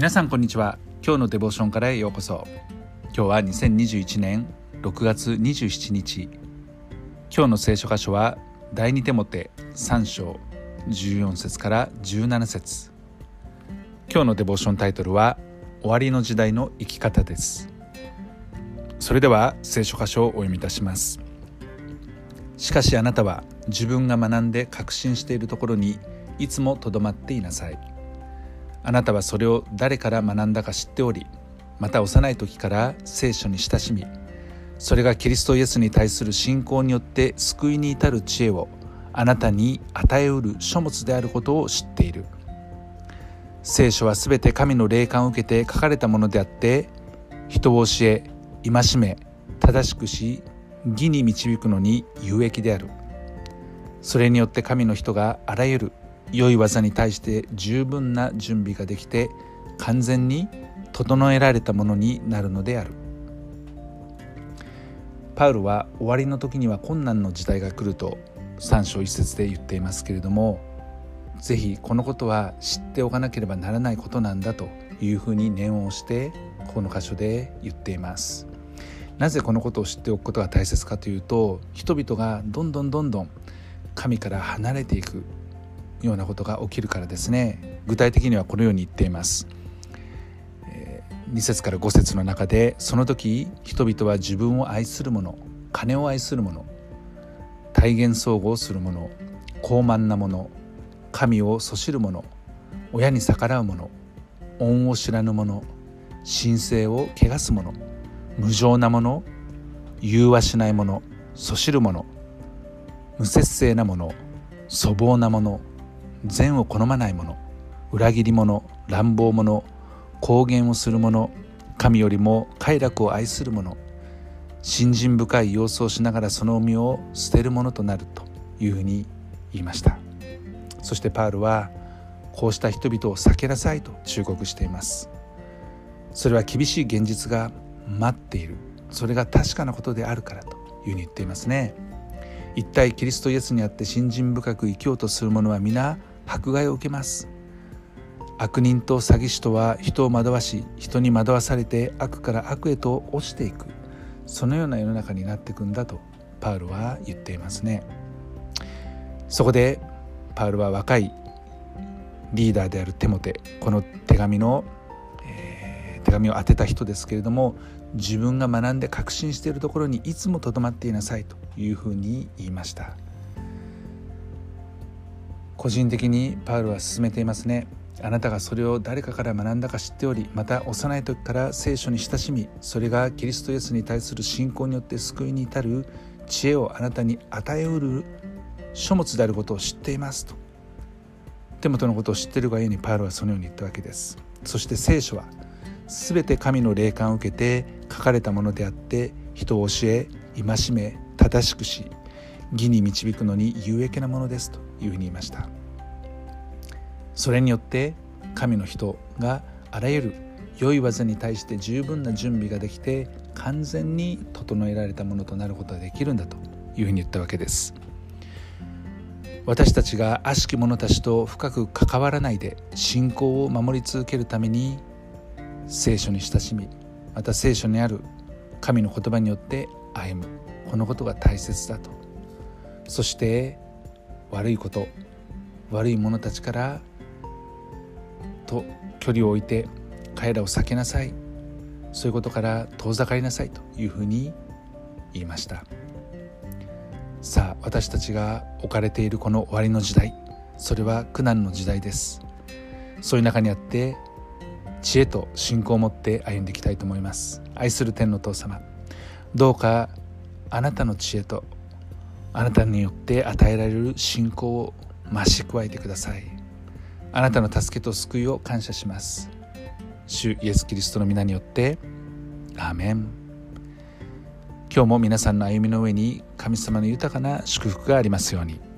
皆さんこんにちは。今日のデボーションからへようこそ。今日は2021年6月27日。今日の聖書箇所は第二手モて3章14節から17節。今日のデボーションタイトルは終わりの時代の生き方です。それでは聖書箇所をお読みいたします。しかしあなたは自分が学んで確信しているところにいつもとどまっていなさい。あなたはそれを誰から学んだか知っておりまた幼い時から聖書に親しみそれがキリストイエスに対する信仰によって救いに至る知恵をあなたに与えうる書物であることを知っている。聖書はすべて神の霊感を受けて書かれたものであって人を教え戒め正しくし義に導くのに有益である。それによって神の人があらゆる良い技に対して十分な準備ができて完全に整えられたものになるのである。パウルは終わりの時には困難の時代が来ると3章一節で言っていますけれどもぜひこのことは知っておかなければならないことなんだというふうに念をしてこの箇所で言っています。なぜこのことを知っておくことが大切かというと人々がどんどんどんどん神から離れていく。ようなことが起きるからですね。具体的にはこのように言っています、2節から5節の中でその時人々は自分を愛する者金を愛する者体現相互する者高慢な者神をそしる者親に逆らう者恩を知らぬ者神聖を汚す者無情な者融和しない者そしる者無節制な者粗暴な者善を好まない者裏切り者乱暴者公言をする者神よりも快楽を愛する者信心深い様子をしながらその身を捨てるものとなるというふうに言いました。そしてパールはこうした人々を避けなさいと忠告しています。それは厳しい現実が待っている。それが確かなことであるからというふうに言っていますね。一体キリストイエスにあって信心深く生きようとする者は皆迫害を受けます。悪人と詐欺師とは人を惑わし人に惑わされて悪から悪へと落ちていく。そのような世の中になっていくんだとパウロは言っていますね。そこでパウロは若いリーダーであるテモテこの手紙の、えー、手紙を当てた人ですけれども自分が学んで確信しているところにいつもとどまっていなさいというふうに言いました。個人的にパウルは進めていますね。あなたがそれを誰かから学んだか知っておりまた幼い時から聖書に親しみそれがキリストイエスに対する信仰によって救いに至る知恵をあなたに与えうる書物であることを知っていますと。手元のことを知っているがゆえにパウロはそのように言ったわけです。そして聖書は全て神の霊感を受けて書かれたものであって人を教え戒め正しくし義に導くのに有益なものですというふうに言いました。それによって神の人があらゆる良い技に対して十分な準備ができて完全に整えられたものとなることができるんだというふうに言ったわけです。私たちが悪しき者たちと深く関わらないで信仰を守り続けるために聖書に親しみまた聖書にある神の言葉によって歩む。このことが大切だと。そして悪いこと悪い者たちからと距離を置いて彼らを避けなさい。そういうことから遠ざかりなさい。というふうに言いました。さあ私たちが置かれているこの終わりの時代。それは苦難の時代です。そういう中にあって知恵と信仰を持って歩んでいきたいと思います。愛する天の父様。どうかあなたの知恵とあなたによって与えられる信仰を増し加えてください。あなたの助けと救いを感謝します。主イエス・キリストの皆によってアーメン。今日も皆さんの歩みの上に神様の豊かな祝福がありますように。